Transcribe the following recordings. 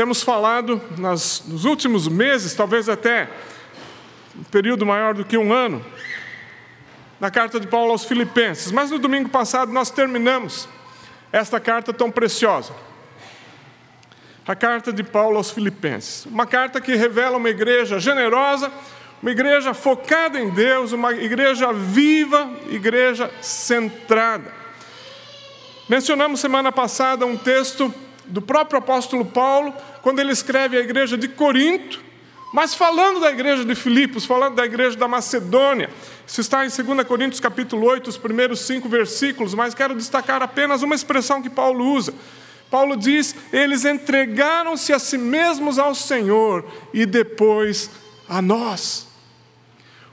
temos falado nas, nos últimos meses, talvez até um período maior do que um ano, na carta de Paulo aos Filipenses. Mas no domingo passado nós terminamos esta carta tão preciosa. A carta de Paulo aos Filipenses. Uma carta que revela uma igreja generosa, uma igreja focada em Deus, uma igreja viva, igreja centrada. Mencionamos semana passada um texto do próprio apóstolo Paulo, quando ele escreve à igreja de Corinto, mas falando da igreja de Filipos, falando da igreja da Macedônia, isso está em 2 Coríntios capítulo 8, os primeiros cinco versículos, mas quero destacar apenas uma expressão que Paulo usa. Paulo diz: eles entregaram-se a si mesmos ao Senhor e depois a nós.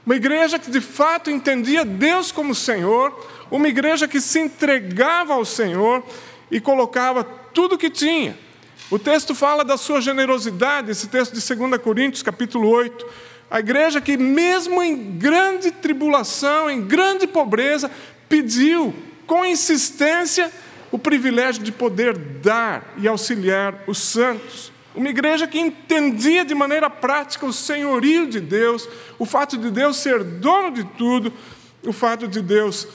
Uma igreja que de fato entendia Deus como Senhor, uma igreja que se entregava ao Senhor e colocava tudo o que tinha o texto fala da sua generosidade, esse texto de 2 Coríntios, capítulo 8. A igreja que, mesmo em grande tribulação, em grande pobreza, pediu com insistência o privilégio de poder dar e auxiliar os santos. Uma igreja que entendia de maneira prática o senhorio de Deus, o fato de Deus ser dono de tudo, o fato de Deus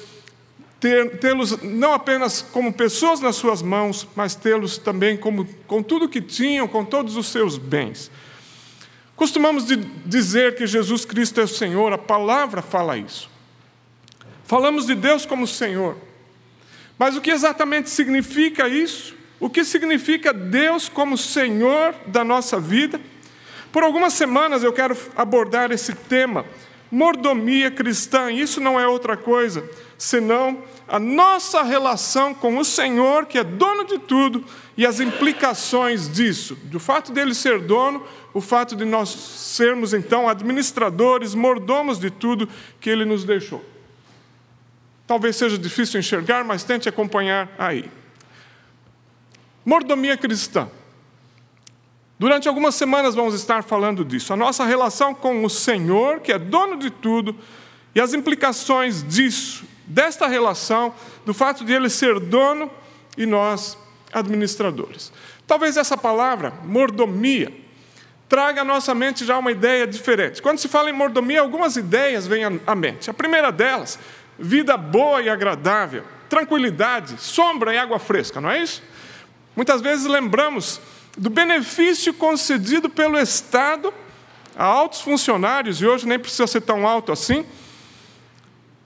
tê-los não apenas como pessoas nas suas mãos, mas tê-los também como, com tudo que tinham, com todos os seus bens. Costumamos dizer que Jesus Cristo é o Senhor, a palavra fala isso. Falamos de Deus como Senhor. Mas o que exatamente significa isso? O que significa Deus como Senhor da nossa vida? Por algumas semanas eu quero abordar esse tema, mordomia cristã. Isso não é outra coisa senão a nossa relação com o Senhor, que é dono de tudo, e as implicações disso, do fato dele ser dono, o fato de nós sermos então administradores, mordomos de tudo que ele nos deixou. Talvez seja difícil enxergar, mas tente acompanhar aí. Mordomia cristã. Durante algumas semanas vamos estar falando disso. A nossa relação com o Senhor, que é dono de tudo, e as implicações disso desta relação, do fato de ele ser dono e nós administradores. Talvez essa palavra, mordomia, traga à nossa mente já uma ideia diferente. Quando se fala em mordomia, algumas ideias vêm à mente. A primeira delas, vida boa e agradável, tranquilidade, sombra e água fresca, não é isso? Muitas vezes lembramos do benefício concedido pelo Estado a altos funcionários, e hoje nem precisa ser tão alto assim,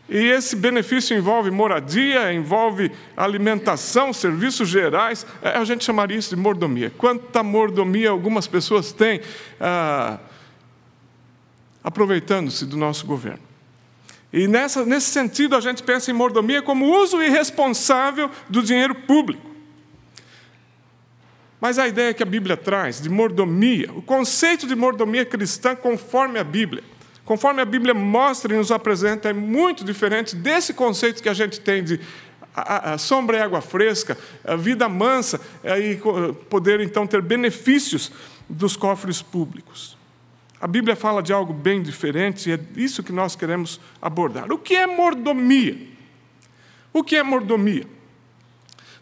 e esse benefício envolve moradia, envolve alimentação, serviços gerais. É, a gente chamaria isso de mordomia. Quanta mordomia algumas pessoas têm ah, aproveitando-se do nosso governo. E nessa, nesse sentido, a gente pensa em mordomia como uso irresponsável do dinheiro público. Mas a ideia que a Bíblia traz de mordomia, o conceito de mordomia cristã conforme a Bíblia, conforme a Bíblia mostra e nos apresenta, é muito diferente desse conceito que a gente tem de a, a sombra e água fresca, vida mansa, e poder então ter benefícios dos cofres públicos. A Bíblia fala de algo bem diferente e é isso que nós queremos abordar. O que é mordomia? O que é mordomia?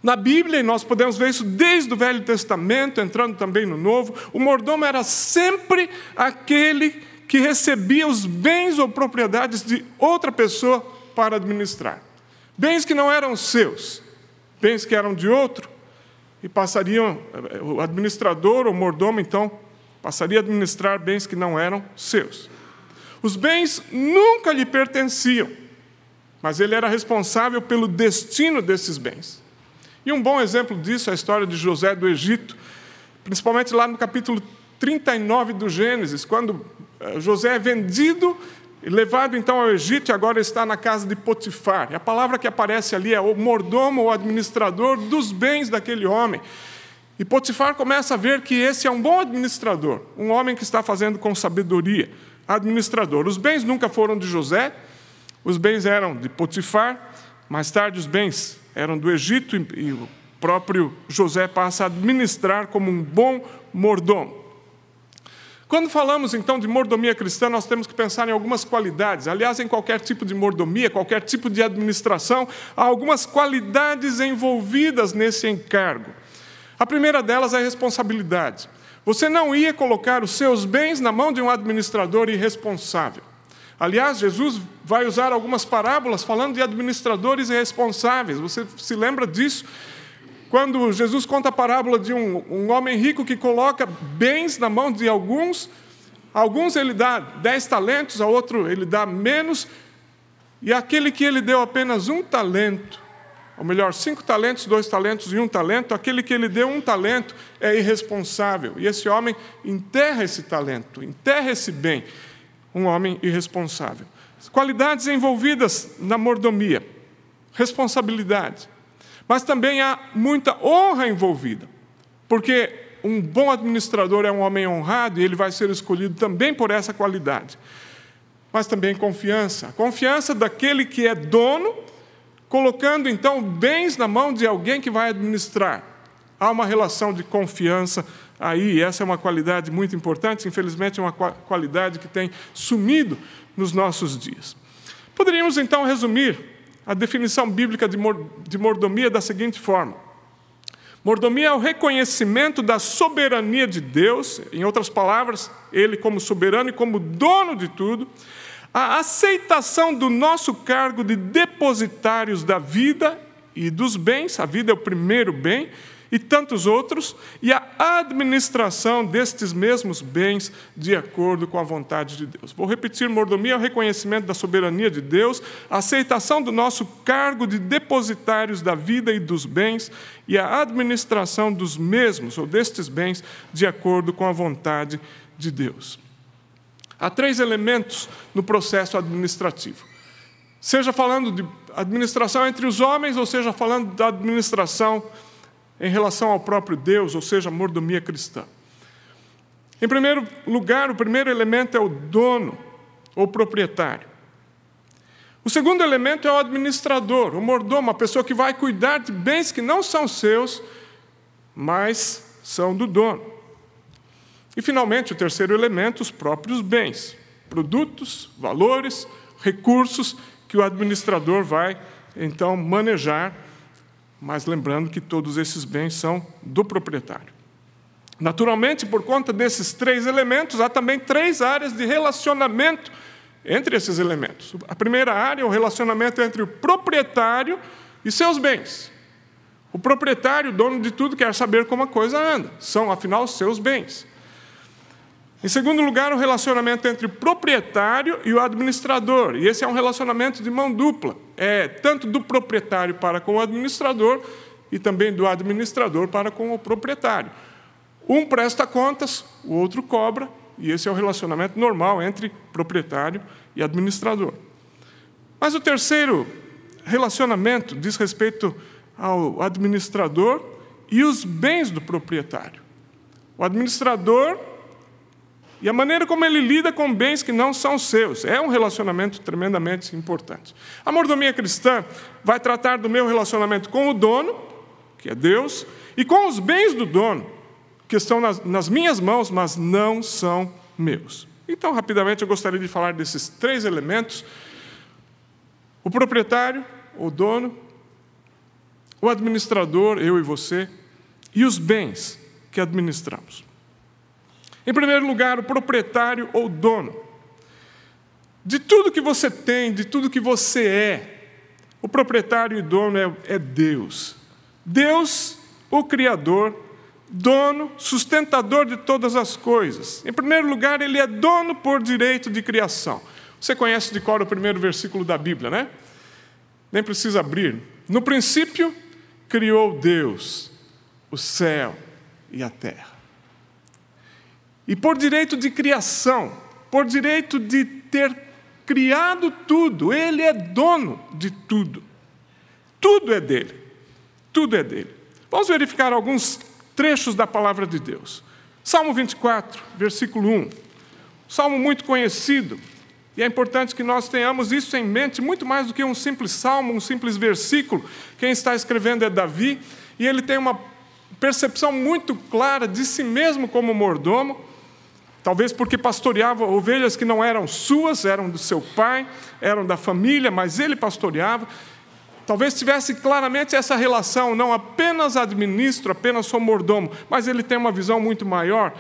Na Bíblia, e nós podemos ver isso desde o Velho Testamento, entrando também no Novo, o mordomo era sempre aquele que recebia os bens ou propriedades de outra pessoa para administrar. Bens que não eram seus, bens que eram de outro, e passariam, o administrador ou mordomo, então, passaria a administrar bens que não eram seus. Os bens nunca lhe pertenciam, mas ele era responsável pelo destino desses bens. E um bom exemplo disso é a história de José do Egito, principalmente lá no capítulo 39 do Gênesis, quando eh, José é vendido levado então ao Egito e agora está na casa de Potifar. E a palavra que aparece ali é o mordomo ou administrador dos bens daquele homem. E Potifar começa a ver que esse é um bom administrador, um homem que está fazendo com sabedoria. Administrador. Os bens nunca foram de José, os bens eram de Potifar, mais tarde os bens eram do Egito e o próprio José passa a administrar como um bom mordomo. Quando falamos então de mordomia cristã, nós temos que pensar em algumas qualidades. Aliás, em qualquer tipo de mordomia, qualquer tipo de administração, há algumas qualidades envolvidas nesse encargo. A primeira delas é a responsabilidade. Você não ia colocar os seus bens na mão de um administrador irresponsável. Aliás, Jesus vai usar algumas parábolas falando de administradores irresponsáveis. Você se lembra disso? Quando Jesus conta a parábola de um, um homem rico que coloca bens na mão de alguns, alguns ele dá dez talentos, a outro ele dá menos, e aquele que ele deu apenas um talento, ou melhor, cinco talentos, dois talentos e um talento, aquele que ele deu um talento é irresponsável. E esse homem enterra esse talento, enterra esse bem. Um homem irresponsável. Qualidades envolvidas na mordomia, responsabilidade. Mas também há muita honra envolvida, porque um bom administrador é um homem honrado e ele vai ser escolhido também por essa qualidade. Mas também confiança confiança daquele que é dono colocando então bens na mão de alguém que vai administrar. Há uma relação de confiança aí, essa é uma qualidade muito importante, infelizmente é uma qualidade que tem sumido nos nossos dias. Poderíamos então resumir a definição bíblica de mordomia da seguinte forma: Mordomia é o reconhecimento da soberania de Deus, em outras palavras, Ele como soberano e como dono de tudo, a aceitação do nosso cargo de depositários da vida e dos bens, a vida é o primeiro bem, e tantos outros, e a administração destes mesmos bens de acordo com a vontade de Deus. Vou repetir: mordomia é o reconhecimento da soberania de Deus, a aceitação do nosso cargo de depositários da vida e dos bens, e a administração dos mesmos, ou destes bens, de acordo com a vontade de Deus. Há três elementos no processo administrativo. Seja falando de administração entre os homens, ou seja falando da administração em relação ao próprio Deus, ou seja, mordomia cristã. Em primeiro lugar, o primeiro elemento é o dono ou proprietário. O segundo elemento é o administrador, o mordomo, a pessoa que vai cuidar de bens que não são seus, mas são do dono. E, finalmente, o terceiro elemento, os próprios bens, produtos, valores, recursos que o administrador vai, então, manejar, mas lembrando que todos esses bens são do proprietário. Naturalmente, por conta desses três elementos, há também três áreas de relacionamento entre esses elementos. A primeira área é o relacionamento entre o proprietário e seus bens. O proprietário, dono de tudo, quer saber como a coisa anda. São, afinal, seus bens. Em segundo lugar, o relacionamento entre o proprietário e o administrador. E esse é um relacionamento de mão dupla. É tanto do proprietário para com o administrador e também do administrador para com o proprietário. Um presta contas, o outro cobra, e esse é o relacionamento normal entre proprietário e administrador. Mas o terceiro relacionamento diz respeito ao administrador e os bens do proprietário. O administrador e a maneira como ele lida com bens que não são seus. É um relacionamento tremendamente importante. A mordomia cristã vai tratar do meu relacionamento com o dono, que é Deus, e com os bens do dono, que estão nas, nas minhas mãos, mas não são meus. Então, rapidamente, eu gostaria de falar desses três elementos: o proprietário, o dono, o administrador, eu e você, e os bens que administramos. Em primeiro lugar, o proprietário ou dono. De tudo que você tem, de tudo que você é, o proprietário e dono é, é Deus. Deus, o Criador, dono, sustentador de todas as coisas. Em primeiro lugar, ele é dono por direito de criação. Você conhece de cor o primeiro versículo da Bíblia, né? Nem precisa abrir. No princípio, criou Deus o céu e a terra. E por direito de criação, por direito de ter criado tudo, ele é dono de tudo. Tudo é dele. Tudo é dele. Vamos verificar alguns trechos da palavra de Deus. Salmo 24, versículo 1. Salmo muito conhecido, e é importante que nós tenhamos isso em mente, muito mais do que um simples salmo, um simples versículo. Quem está escrevendo é Davi, e ele tem uma percepção muito clara de si mesmo como mordomo, Talvez porque pastoreava ovelhas que não eram suas, eram do seu pai, eram da família, mas ele pastoreava. talvez tivesse claramente essa relação, não apenas administro, apenas sou mordomo, mas ele tem uma visão muito maior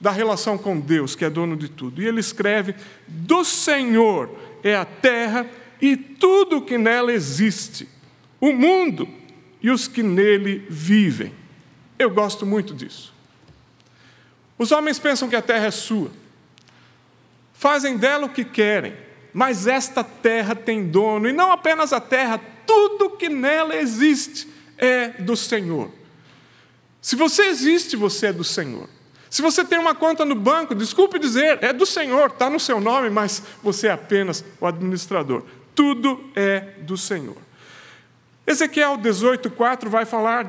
da relação com Deus, que é dono de tudo. E ele escreve: Do Senhor é a terra e tudo que nela existe, o mundo e os que nele vivem. Eu gosto muito disso. Os homens pensam que a terra é sua, fazem dela o que querem, mas esta terra tem dono, e não apenas a terra, tudo que nela existe é do Senhor. Se você existe, você é do Senhor. Se você tem uma conta no banco, desculpe dizer, é do Senhor, está no seu nome, mas você é apenas o administrador. Tudo é do Senhor. Ezequiel 18,4 vai falar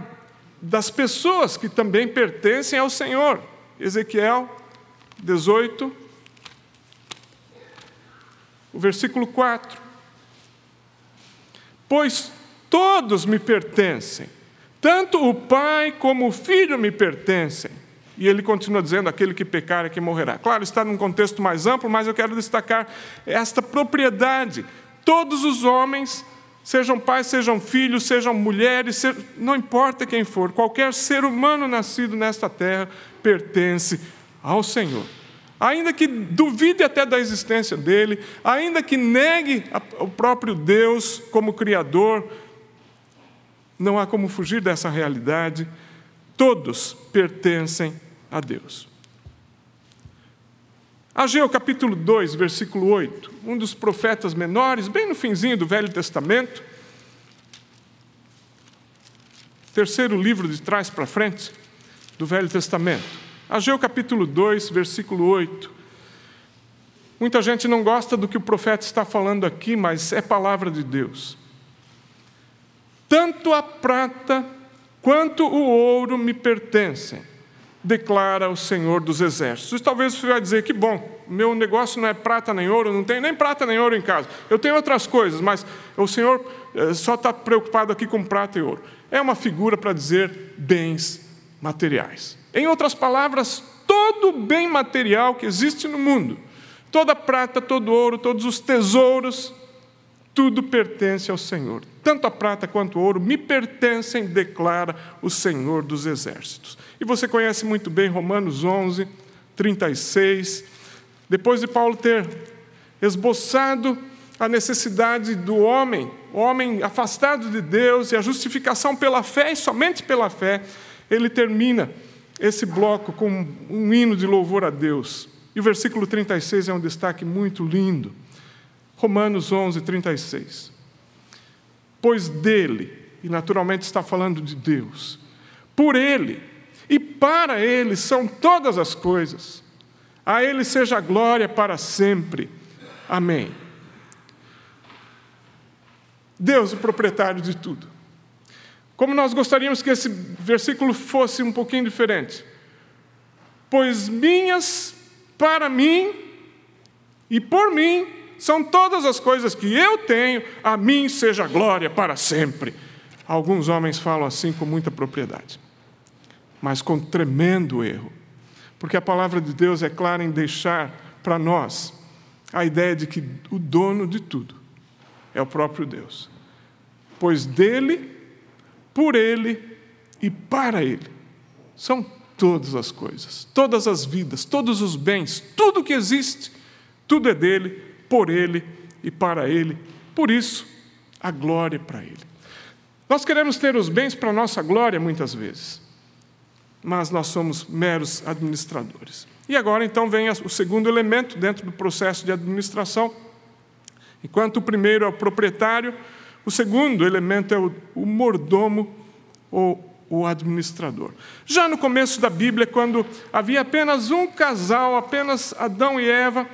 das pessoas que também pertencem ao Senhor. Ezequiel 18, o versículo 4. Pois todos me pertencem, tanto o Pai como o Filho me pertencem. E ele continua dizendo: aquele que pecar é que morrerá. Claro, está num contexto mais amplo, mas eu quero destacar esta propriedade. Todos os homens, sejam pais, sejam filhos, sejam mulheres, não importa quem for, qualquer ser humano nascido nesta terra pertence ao Senhor. Ainda que duvide até da existência dele, ainda que negue o próprio Deus como Criador, não há como fugir dessa realidade. Todos pertencem a Deus. Ageu capítulo 2, versículo 8, um dos profetas menores, bem no finzinho do Velho Testamento, terceiro livro de trás para frente do Velho Testamento. Ageu capítulo 2, versículo 8. Muita gente não gosta do que o profeta está falando aqui, mas é palavra de Deus. Tanto a prata quanto o ouro me pertencem declara o Senhor dos Exércitos. talvez você vai dizer que bom, meu negócio não é prata nem ouro, não tem nem prata nem ouro em casa. Eu tenho outras coisas, mas o Senhor eh, só está preocupado aqui com prata e ouro. É uma figura para dizer bens materiais. Em outras palavras, todo bem material que existe no mundo, toda prata, todo ouro, todos os tesouros, tudo pertence ao Senhor. Tanto a prata quanto o ouro me pertencem, declara o Senhor dos Exércitos. E você conhece muito bem Romanos 11, 36. Depois de Paulo ter esboçado a necessidade do homem, homem afastado de Deus e a justificação pela fé e somente pela fé, ele termina esse bloco com um hino de louvor a Deus. E o versículo 36 é um destaque muito lindo. Romanos 11, 36. Pois dele, e naturalmente está falando de Deus, por ele e para Ele são todas as coisas. A Ele seja a glória para sempre. Amém. Deus, o proprietário de tudo. Como nós gostaríamos que esse versículo fosse um pouquinho diferente. Pois minhas, para mim e por mim, são todas as coisas que eu tenho, a mim seja glória para sempre. Alguns homens falam assim com muita propriedade mas com tremendo erro. Porque a palavra de Deus é clara em deixar para nós a ideia de que o dono de tudo é o próprio Deus. Pois dele, por ele e para ele são todas as coisas, todas as vidas, todos os bens, tudo que existe, tudo é dele, por ele e para ele. Por isso, a glória é para ele. Nós queremos ter os bens para a nossa glória muitas vezes mas nós somos meros administradores. E agora então vem o segundo elemento dentro do processo de administração. Enquanto o primeiro é o proprietário, o segundo elemento é o, o mordomo ou o administrador. Já no começo da Bíblia, quando havia apenas um casal, apenas Adão e Eva,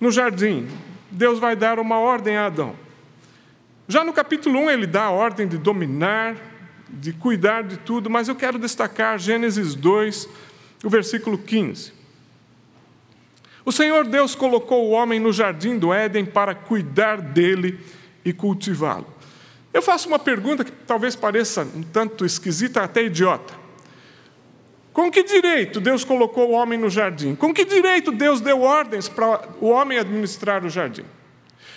no jardim, Deus vai dar uma ordem a Adão. Já no capítulo 1, ele dá a ordem de dominar, de cuidar de tudo, mas eu quero destacar Gênesis 2, o versículo 15. O Senhor Deus colocou o homem no jardim do Éden para cuidar dele e cultivá-lo. Eu faço uma pergunta que talvez pareça um tanto esquisita, até idiota. Com que direito Deus colocou o homem no jardim? Com que direito Deus deu ordens para o homem administrar o jardim?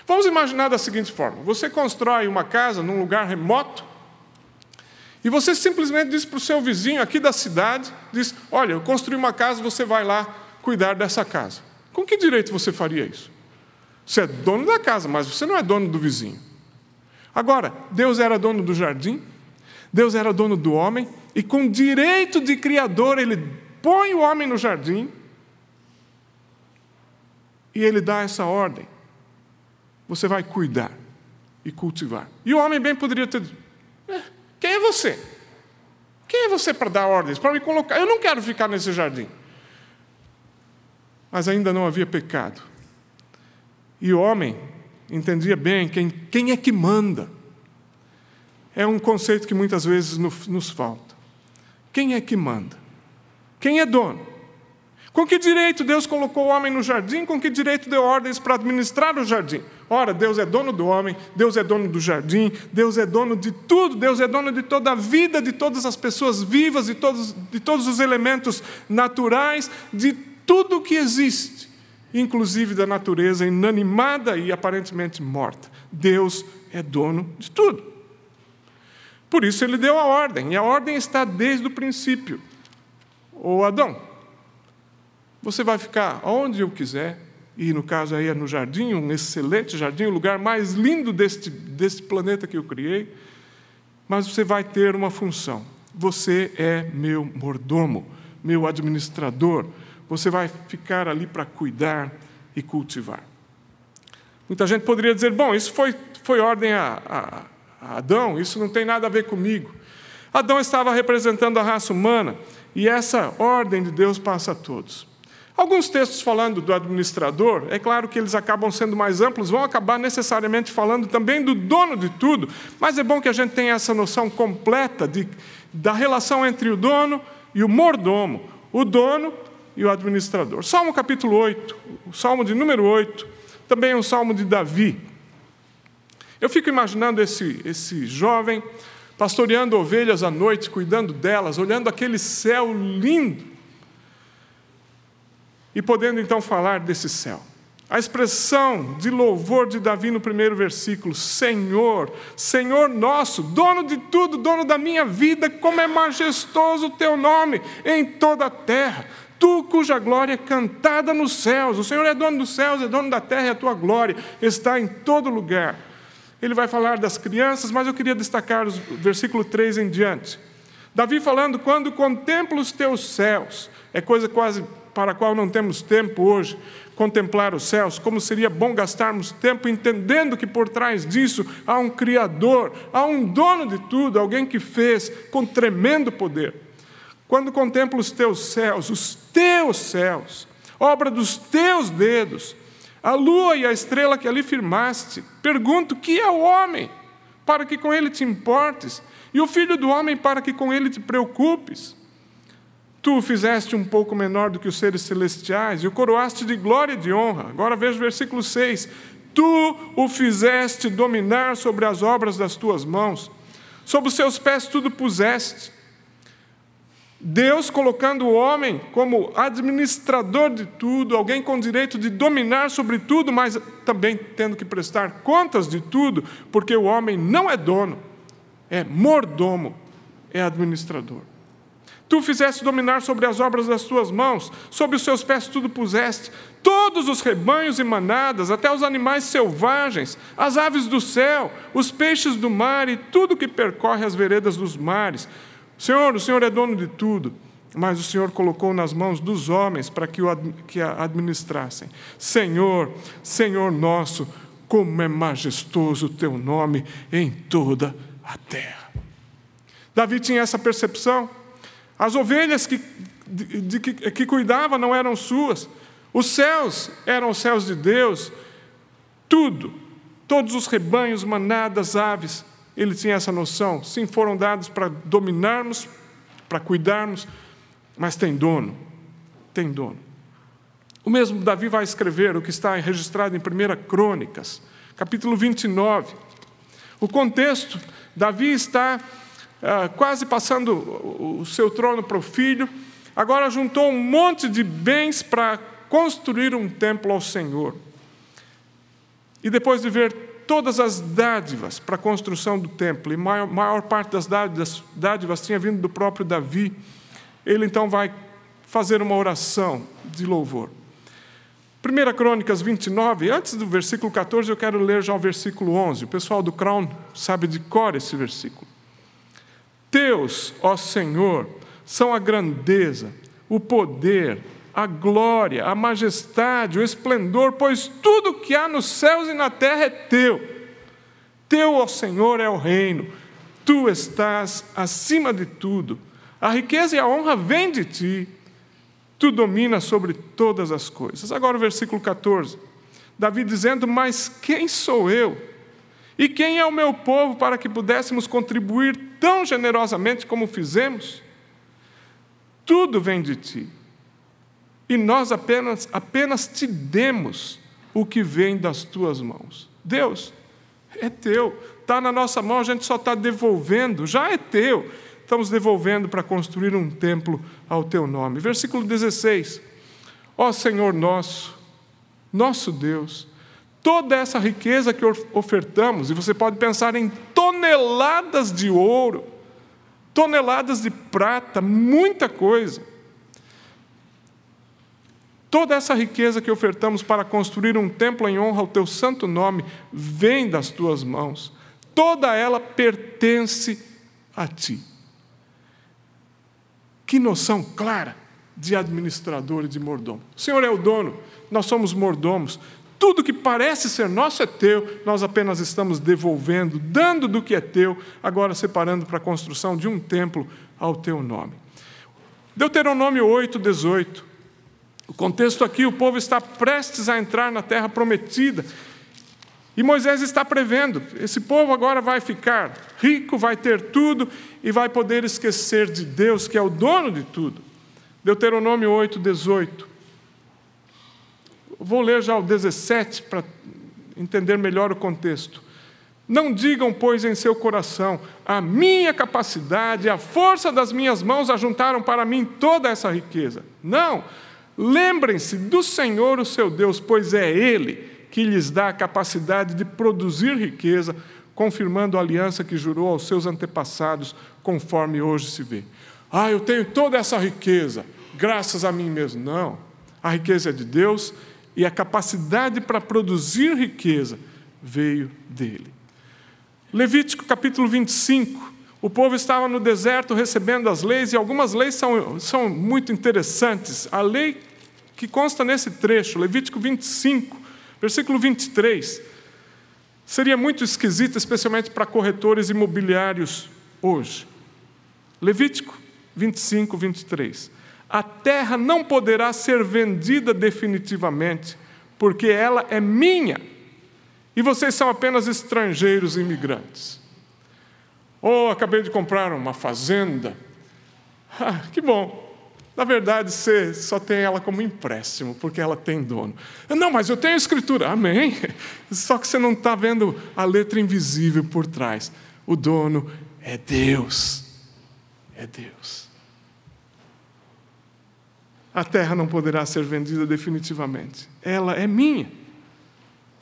Vamos imaginar da seguinte forma: você constrói uma casa num lugar remoto e você simplesmente diz para o seu vizinho aqui da cidade, diz: "Olha, eu construí uma casa, você vai lá cuidar dessa casa". Com que direito você faria isso? Você é dono da casa, mas você não é dono do vizinho. Agora, Deus era dono do jardim, Deus era dono do homem, e com direito de criador, ele põe o homem no jardim e ele dá essa ordem. Você vai cuidar e cultivar. E o homem bem poderia ter dito: é, quem é você? Quem é você para dar ordens, para me colocar? Eu não quero ficar nesse jardim. Mas ainda não havia pecado. E o homem entendia bem quem, quem é que manda. É um conceito que muitas vezes nos, nos falta. Quem é que manda? Quem é dono? Com que direito Deus colocou o homem no jardim? Com que direito deu ordens para administrar o jardim? Ora, Deus é dono do homem, Deus é dono do jardim, Deus é dono de tudo, Deus é dono de toda a vida, de todas as pessoas vivas, de todos, de todos os elementos naturais, de tudo que existe, inclusive da natureza inanimada e aparentemente morta. Deus é dono de tudo. Por isso ele deu a ordem, e a ordem está desde o princípio. Ô Adão, você vai ficar onde eu quiser, e no caso aí é no jardim, um excelente jardim, o lugar mais lindo deste, deste planeta que eu criei, mas você vai ter uma função. Você é meu mordomo, meu administrador. Você vai ficar ali para cuidar e cultivar. Muita gente poderia dizer: bom, isso foi, foi ordem a, a, a Adão, isso não tem nada a ver comigo. Adão estava representando a raça humana e essa ordem de Deus passa a todos. Alguns textos falando do administrador, é claro que eles acabam sendo mais amplos, vão acabar necessariamente falando também do dono de tudo, mas é bom que a gente tenha essa noção completa de, da relação entre o dono e o mordomo, o dono e o administrador. Salmo capítulo 8, o salmo de número 8, também é um salmo de Davi. Eu fico imaginando esse, esse jovem pastoreando ovelhas à noite, cuidando delas, olhando aquele céu lindo e podendo então falar desse céu. A expressão de louvor de Davi no primeiro versículo: Senhor, Senhor nosso, dono de tudo, dono da minha vida, como é majestoso o teu nome em toda a terra. Tu cuja glória é cantada nos céus. O Senhor é dono dos céus, é dono da terra e a tua glória está em todo lugar. Ele vai falar das crianças, mas eu queria destacar o versículo 3 em diante. Davi falando: Quando contemplo os teus céus, é coisa quase para a qual não temos tempo hoje, contemplar os céus, como seria bom gastarmos tempo entendendo que por trás disso há um Criador, há um dono de tudo, alguém que fez com tremendo poder. Quando contemplo os teus céus, os teus céus, obra dos teus dedos, a lua e a estrela que ali firmaste, pergunto: que é o homem, para que com ele te importes, e o filho do homem, para que com ele te preocupes? Tu o fizeste um pouco menor do que os seres celestiais e o coroaste de glória e de honra. Agora veja o versículo 6. Tu o fizeste dominar sobre as obras das tuas mãos, sob os seus pés tudo puseste. Deus colocando o homem como administrador de tudo, alguém com direito de dominar sobre tudo, mas também tendo que prestar contas de tudo, porque o homem não é dono, é mordomo, é administrador. Tu fizeste dominar sobre as obras das tuas mãos, sobre os seus pés tudo puseste, todos os rebanhos e manadas, até os animais selvagens, as aves do céu, os peixes do mar e tudo que percorre as veredas dos mares. Senhor, o Senhor é dono de tudo, mas o Senhor colocou nas mãos dos homens para que, o, que a administrassem. Senhor, Senhor nosso, como é majestoso o teu nome em toda a terra. Davi tinha essa percepção. As ovelhas que, de, de, que, que cuidava não eram suas. Os céus eram os céus de Deus. Tudo, todos os rebanhos, manadas, aves, ele tinha essa noção. Sim, foram dados para dominarmos, para cuidarmos, mas tem dono. Tem dono. O mesmo Davi vai escrever o que está registrado em 1 Crônicas, capítulo 29. O contexto, Davi está ah, quase passando o seu trono para o filho, agora juntou um monte de bens para construir um templo ao Senhor. E depois de ver todas as dádivas para a construção do templo, e maior, maior parte das dádivas, dádivas tinha vindo do próprio Davi, ele então vai fazer uma oração de louvor. 1 Crônicas 29, antes do versículo 14, eu quero ler já o versículo 11. O pessoal do Crown sabe de cor esse versículo. Teus, ó Senhor, são a grandeza, o poder, a glória, a majestade, o esplendor, pois tudo que há nos céus e na terra é teu. Teu, ó Senhor, é o reino. Tu estás acima de tudo. A riqueza e a honra vêm de ti Tu dominas sobre todas as coisas. Agora o versículo 14. Davi dizendo: Mas quem sou eu? E quem é o meu povo para que pudéssemos contribuir tão generosamente como fizemos? Tudo vem de ti. E nós apenas, apenas te demos o que vem das tuas mãos. Deus, é teu, está na nossa mão, a gente só está devolvendo, já é teu estamos devolvendo para construir um templo ao teu nome. Versículo 16: Ó Senhor nosso, nosso Deus, toda essa riqueza que ofertamos, e você pode pensar em toneladas de ouro, toneladas de prata, muita coisa. Toda essa riqueza que ofertamos para construir um templo em honra ao teu santo nome vem das tuas mãos. Toda ela pertence a ti. Que noção clara de administrador e de mordomo. O Senhor é o dono, nós somos mordomos. Tudo que parece ser nosso é teu, nós apenas estamos devolvendo, dando do que é teu, agora separando para a construção de um templo ao teu nome. Deuteronômio 8, 18. O contexto aqui: o povo está prestes a entrar na terra prometida e Moisés está prevendo: esse povo agora vai ficar rico, vai ter tudo e vai poder esquecer de Deus, que é o dono de tudo. Deuteronômio 8, 18. Vou ler já o 17 para entender melhor o contexto. Não digam, pois, em seu coração: a minha capacidade, a força das minhas mãos ajuntaram para mim toda essa riqueza. Não. Lembrem-se do Senhor, o seu Deus, pois é Ele que lhes dá a capacidade de produzir riqueza, confirmando a aliança que jurou aos seus antepassados, conforme hoje se vê. Ah, eu tenho toda essa riqueza, graças a mim mesmo. Não. A riqueza é de Deus e a capacidade para produzir riqueza veio dele. Levítico capítulo 25. O povo estava no deserto recebendo as leis, e algumas leis são, são muito interessantes. A lei que consta nesse trecho, Levítico 25, Versículo 23. Seria muito esquisito, especialmente para corretores imobiliários hoje. Levítico 25, 23. A terra não poderá ser vendida definitivamente, porque ela é minha, e vocês são apenas estrangeiros imigrantes. Oh, acabei de comprar uma fazenda. Ah, que bom. Na verdade, você só tem ela como empréstimo, porque ela tem dono. Não, mas eu tenho a escritura. Amém. Só que você não está vendo a letra invisível por trás. O dono é Deus. É Deus. A terra não poderá ser vendida definitivamente. Ela é minha.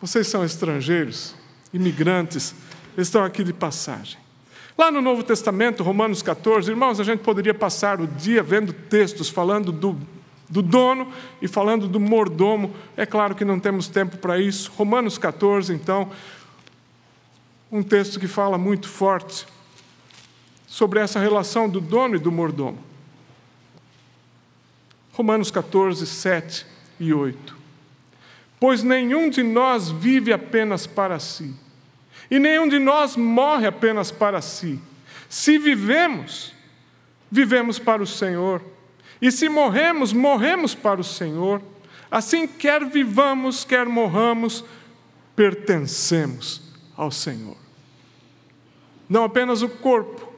Vocês são estrangeiros, imigrantes, estão aqui de passagem. Lá no Novo Testamento, Romanos 14, irmãos, a gente poderia passar o dia vendo textos falando do, do dono e falando do mordomo. É claro que não temos tempo para isso. Romanos 14, então, um texto que fala muito forte sobre essa relação do dono e do mordomo. Romanos 14, 7 e 8. Pois nenhum de nós vive apenas para si e nenhum de nós morre apenas para si. Se vivemos, vivemos para o Senhor. E se morremos, morremos para o Senhor. Assim, quer vivamos, quer morramos, pertencemos ao Senhor. Não apenas o corpo,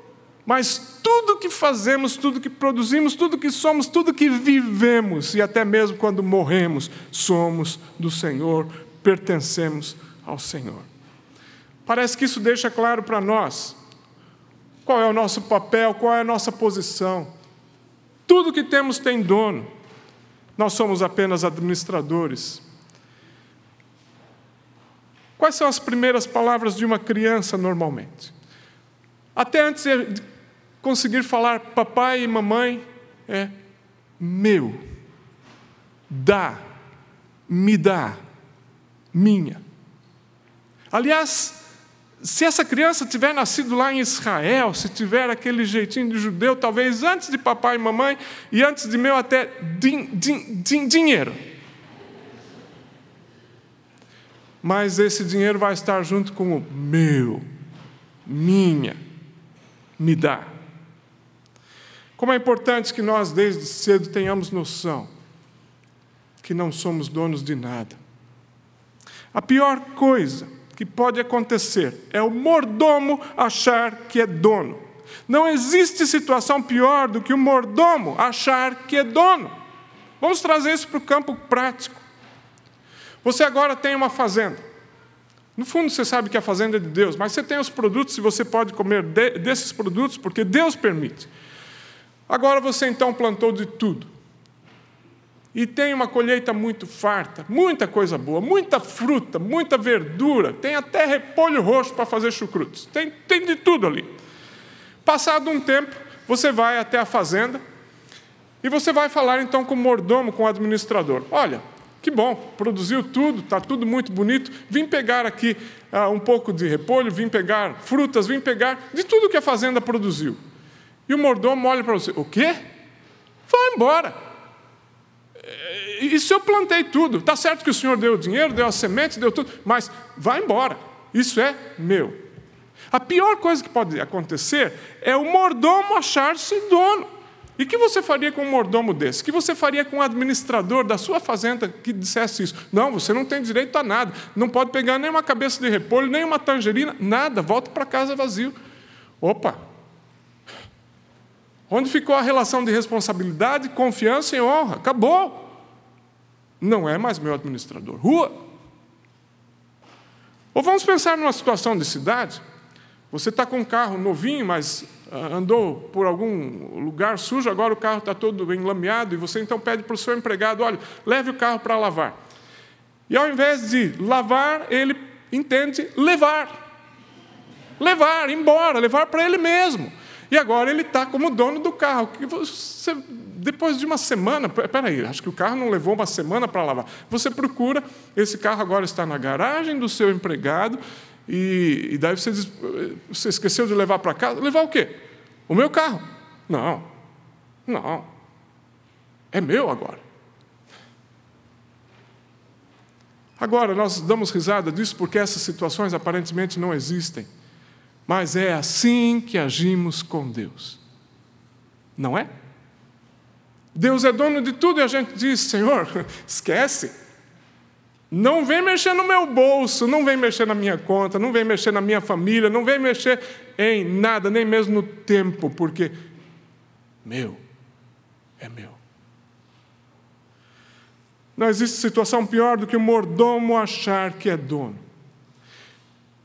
mas tudo que fazemos, tudo que produzimos, tudo que somos, tudo que vivemos, e até mesmo quando morremos, somos do Senhor, pertencemos ao Senhor. Parece que isso deixa claro para nós qual é o nosso papel, qual é a nossa posição. Tudo que temos tem dono, nós somos apenas administradores. Quais são as primeiras palavras de uma criança normalmente? Até antes de conseguir falar papai e mamãe, é meu, dá, me dá, minha. Aliás, se essa criança tiver nascido lá em Israel, se tiver aquele jeitinho de judeu, talvez antes de papai e mamãe e antes de meu até din, din, din, dinheiro. Mas esse dinheiro vai estar junto com o meu, minha, me dá. Como é importante que nós desde cedo tenhamos noção que não somos donos de nada. A pior coisa que pode acontecer é o mordomo achar que é dono. Não existe situação pior do que o mordomo achar que é dono. Vamos trazer isso para o campo prático. Você agora tem uma fazenda. No fundo, você sabe que a fazenda é de Deus, mas você tem os produtos e você pode comer desses produtos porque Deus permite. Agora você então plantou de tudo e tem uma colheita muito farta, muita coisa boa, muita fruta, muita verdura, tem até repolho roxo para fazer chucrutes, tem, tem de tudo ali. Passado um tempo, você vai até a fazenda e você vai falar então com o mordomo, com o administrador: Olha, que bom, produziu tudo, está tudo muito bonito, vim pegar aqui ah, um pouco de repolho, vim pegar frutas, vim pegar de tudo que a fazenda produziu. E o mordomo olha para você: O quê? Vai embora isso eu plantei tudo. Está certo que o Senhor deu o dinheiro, deu as sementes, deu tudo, mas vai embora. Isso é meu. A pior coisa que pode acontecer é o mordomo achar-se dono. E que você faria com um mordomo desse? Que você faria com um administrador da sua fazenda que dissesse isso? Não, você não tem direito a nada. Não pode pegar nem uma cabeça de repolho, nem uma tangerina, nada. Volta para casa vazio. Opa! Onde ficou a relação de responsabilidade, confiança e honra? Acabou não é mais meu administrador. Rua. Ou vamos pensar numa situação de cidade. Você está com um carro novinho, mas ah, andou por algum lugar sujo, agora o carro está todo enlameado, e você então pede para o seu empregado: olha, leve o carro para lavar. E ao invés de lavar, ele entende levar. Levar, embora, levar para ele mesmo. E agora ele está como dono do carro. Você depois de uma semana, peraí, acho que o carro não levou uma semana para lavar. Você procura, esse carro agora está na garagem do seu empregado, e, e daí você diz, você esqueceu de levar para casa? Levar o quê? O meu carro? Não, não. É meu agora. Agora, nós damos risada disso porque essas situações aparentemente não existem. Mas é assim que agimos com Deus. Não é? Deus é dono de tudo e a gente diz: Senhor, esquece. Não vem mexer no meu bolso, não vem mexer na minha conta, não vem mexer na minha família, não vem mexer em nada, nem mesmo no tempo, porque meu é meu. Não existe situação pior do que o mordomo achar que é dono.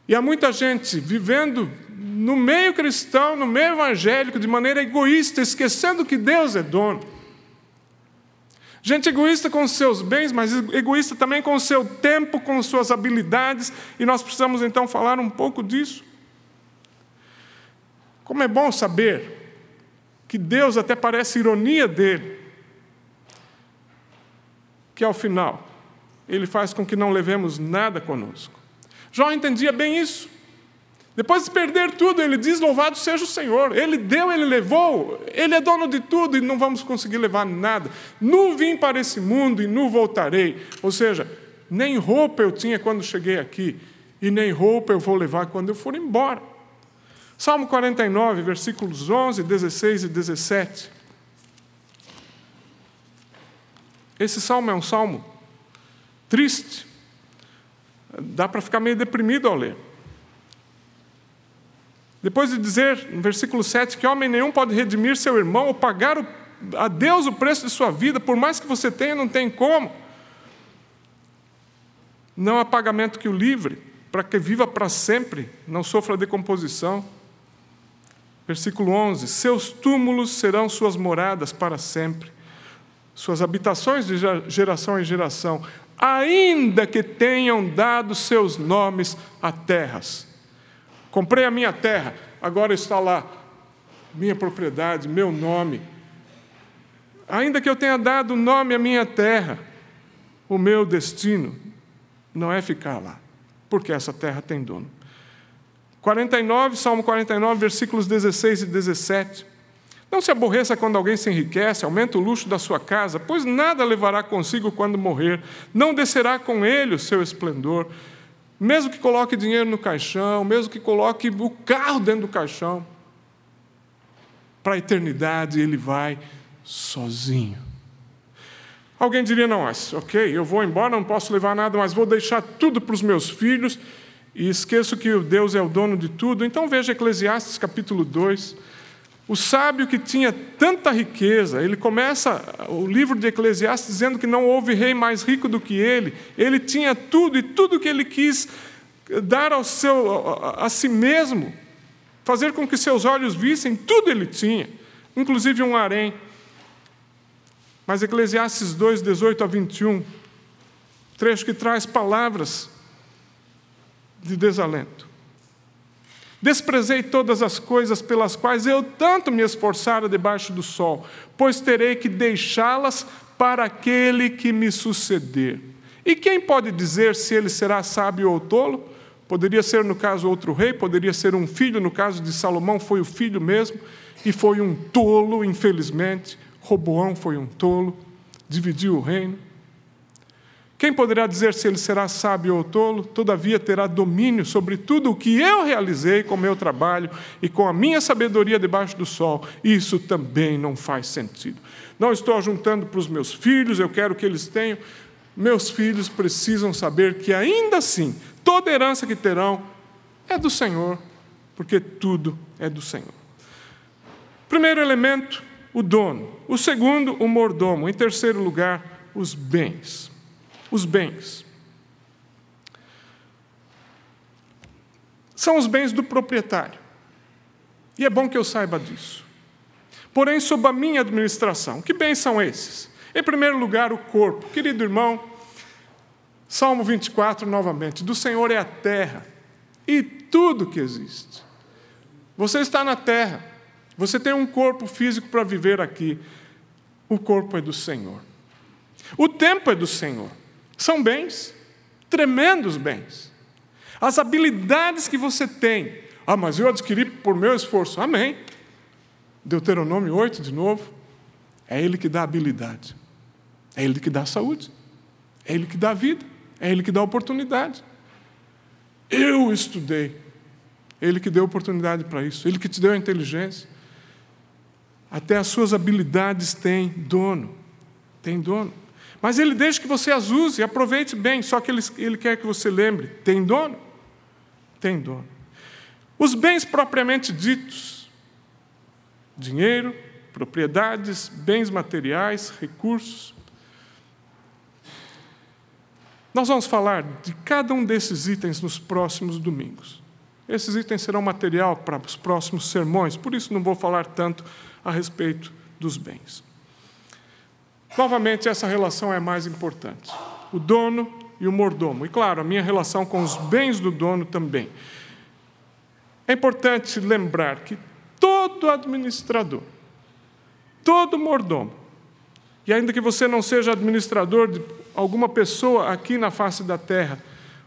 E há muita gente vivendo no meio cristão, no meio evangélico, de maneira egoísta, esquecendo que Deus é dono. Gente egoísta com seus bens, mas egoísta também com o seu tempo, com suas habilidades, e nós precisamos então falar um pouco disso. Como é bom saber que Deus até parece ironia dele, que ao final ele faz com que não levemos nada conosco. Jó entendia bem isso. Depois de perder tudo, ele diz: Louvado seja o Senhor. Ele deu, ele levou, ele é dono de tudo e não vamos conseguir levar nada. Nu vim para esse mundo e nu voltarei. Ou seja, nem roupa eu tinha quando cheguei aqui, e nem roupa eu vou levar quando eu for embora. Salmo 49, versículos 11, 16 e 17. Esse salmo é um salmo triste. Dá para ficar meio deprimido ao ler. Depois de dizer, no versículo 7, que homem nenhum pode redimir seu irmão ou pagar a Deus o preço de sua vida, por mais que você tenha, não tem como. Não há pagamento que o livre, para que viva para sempre, não sofra decomposição. Versículo 11: Seus túmulos serão suas moradas para sempre, suas habitações de geração em geração, ainda que tenham dado seus nomes a terras. Comprei a minha terra, agora está lá minha propriedade, meu nome. Ainda que eu tenha dado nome à minha terra, o meu destino não é ficar lá, porque essa terra tem dono. 49, Salmo 49, versículos 16 e 17. Não se aborreça quando alguém se enriquece, aumenta o luxo da sua casa, pois nada levará consigo quando morrer, não descerá com ele o seu esplendor. Mesmo que coloque dinheiro no caixão, mesmo que coloque o carro dentro do caixão, para a eternidade ele vai sozinho. Alguém diria: não, ok, eu vou embora, não posso levar nada, mas vou deixar tudo para os meus filhos e esqueço que Deus é o dono de tudo. Então veja Eclesiastes capítulo 2. O sábio que tinha tanta riqueza, ele começa o livro de Eclesiastes dizendo que não houve rei mais rico do que ele. Ele tinha tudo e tudo que ele quis dar ao seu, a, a si mesmo, fazer com que seus olhos vissem, tudo ele tinha, inclusive um harém. Mas Eclesiastes 2, 18 a 21, trecho que traz palavras de desalento. Desprezei todas as coisas pelas quais eu tanto me esforçara debaixo do sol, pois terei que deixá-las para aquele que me suceder. E quem pode dizer se ele será sábio ou tolo? Poderia ser, no caso, outro rei, poderia ser um filho, no caso de Salomão, foi o filho mesmo, e foi um tolo, infelizmente. Roboão foi um tolo, dividiu o reino. Quem poderá dizer se ele será sábio ou tolo? Todavia terá domínio sobre tudo o que eu realizei com meu trabalho e com a minha sabedoria debaixo do sol. Isso também não faz sentido. Não estou juntando para os meus filhos, eu quero que eles tenham. Meus filhos precisam saber que ainda assim, toda herança que terão é do Senhor, porque tudo é do Senhor. Primeiro elemento, o dono. O segundo, o mordomo. Em terceiro lugar, os bens os bens. São os bens do proprietário. E é bom que eu saiba disso. Porém, sob a minha administração, que bens são esses? Em primeiro lugar, o corpo. Querido irmão, Salmo 24, novamente: do Senhor é a terra e tudo que existe. Você está na terra, você tem um corpo físico para viver aqui. O corpo é do Senhor. O tempo é do Senhor. São bens, tremendos bens. As habilidades que você tem. Ah, mas eu adquiri por meu esforço. Amém. Deuteronômio 8, de novo. É Ele que dá habilidade. É Ele que dá saúde. É Ele que dá vida. É Ele que dá oportunidade. Eu estudei. Ele que deu oportunidade para isso. Ele que te deu a inteligência. Até as suas habilidades têm dono. Tem dono. Mas ele deixa que você as use aproveite bem, só que ele, ele quer que você lembre: tem dono? Tem dono. Os bens propriamente ditos, dinheiro, propriedades, bens materiais, recursos. Nós vamos falar de cada um desses itens nos próximos domingos. Esses itens serão material para os próximos sermões, por isso não vou falar tanto a respeito dos bens. Novamente, essa relação é mais importante. O dono e o mordomo. E, claro, a minha relação com os bens do dono também. É importante lembrar que todo administrador, todo mordomo, e ainda que você não seja administrador de alguma pessoa aqui na face da terra,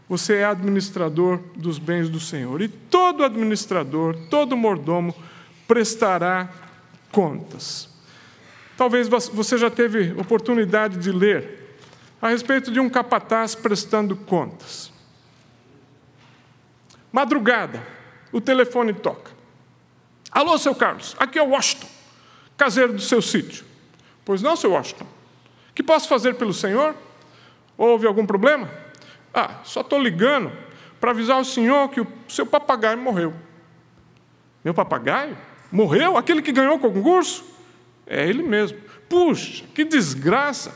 você é administrador dos bens do Senhor. E todo administrador, todo mordomo prestará contas. Talvez você já teve oportunidade de ler a respeito de um capataz prestando contas. Madrugada, o telefone toca. Alô, seu Carlos, aqui é o Washington, caseiro do seu sítio. Pois não, seu Washington. Que posso fazer pelo senhor? Houve algum problema? Ah, só estou ligando para avisar o senhor que o seu papagaio morreu. Meu papagaio? Morreu? Aquele que ganhou o concurso? É ele mesmo. Puxa, que desgraça!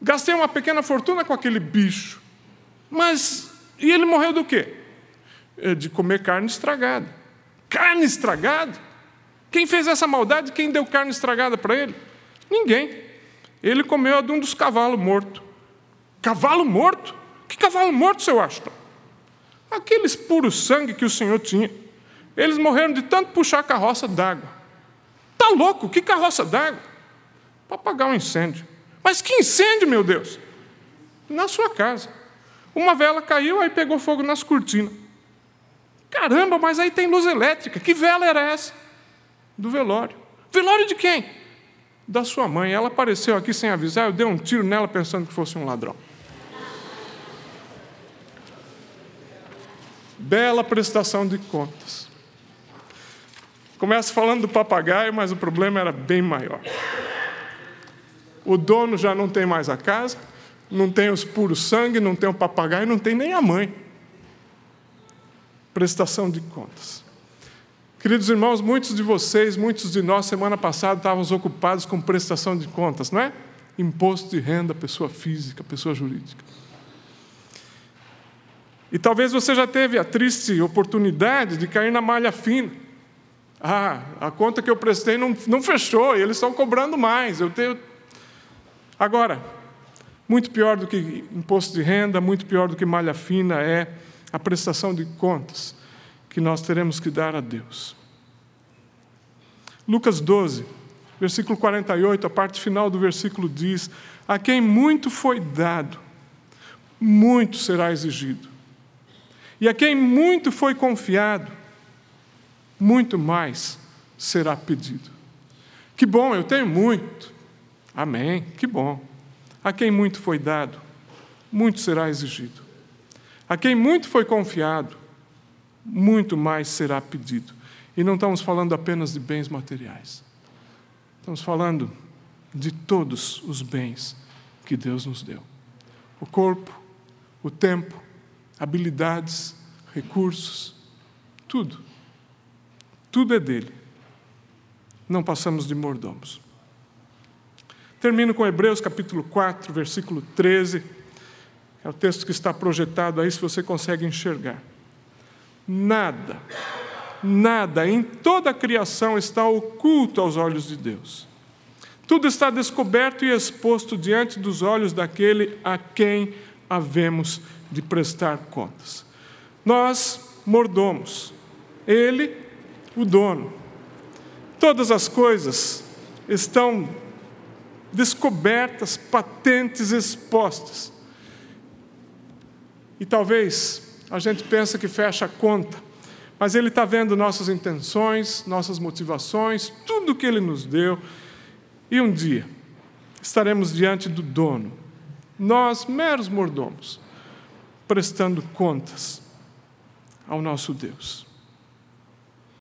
Gastei uma pequena fortuna com aquele bicho. Mas, e ele morreu do quê? É de comer carne estragada. Carne estragada? Quem fez essa maldade? Quem deu carne estragada para ele? Ninguém. Ele comeu a de um dos cavalos mortos. Cavalo morto? Que cavalo morto, seu Ashton? Aqueles puros sangue que o Senhor tinha. Eles morreram de tanto puxar a carroça d'água. Tá louco? Que carroça d'água? Para apagar um incêndio. Mas que incêndio, meu Deus? Na sua casa. Uma vela caiu, aí pegou fogo nas cortinas. Caramba, mas aí tem luz elétrica. Que vela era essa? Do velório. Velório de quem? Da sua mãe. Ela apareceu aqui sem avisar, eu dei um tiro nela pensando que fosse um ladrão. Bela prestação de contas. Começa falando do papagaio, mas o problema era bem maior. O dono já não tem mais a casa, não tem os puros sangue, não tem o papagaio, não tem nem a mãe prestação de contas. Queridos irmãos, muitos de vocês, muitos de nós, semana passada, estávamos ocupados com prestação de contas, não é? Imposto de renda, pessoa física, pessoa jurídica. E talvez você já teve a triste oportunidade de cair na malha fina. Ah, a conta que eu prestei não, não fechou, eles estão cobrando mais. Eu tenho. Agora, muito pior do que imposto de renda, muito pior do que malha fina é a prestação de contas que nós teremos que dar a Deus. Lucas 12, versículo 48, a parte final do versículo diz: A quem muito foi dado, muito será exigido. E a quem muito foi confiado, muito mais será pedido. Que bom, eu tenho muito. Amém, que bom. A quem muito foi dado, muito será exigido. A quem muito foi confiado, muito mais será pedido. E não estamos falando apenas de bens materiais. Estamos falando de todos os bens que Deus nos deu: o corpo, o tempo, habilidades, recursos, tudo. Tudo é dele. Não passamos de mordomos. Termino com Hebreus capítulo 4, versículo 13 é o texto que está projetado aí, se você consegue enxergar. Nada, nada em toda a criação está oculto aos olhos de Deus. Tudo está descoberto e exposto diante dos olhos daquele a quem havemos de prestar contas. Nós, mordomos, ele, o dono. Todas as coisas estão descobertas, patentes, expostas. E talvez a gente pense que fecha a conta, mas Ele está vendo nossas intenções, nossas motivações, tudo que Ele nos deu. E um dia estaremos diante do dono, nós, meros mordomos, prestando contas ao nosso Deus.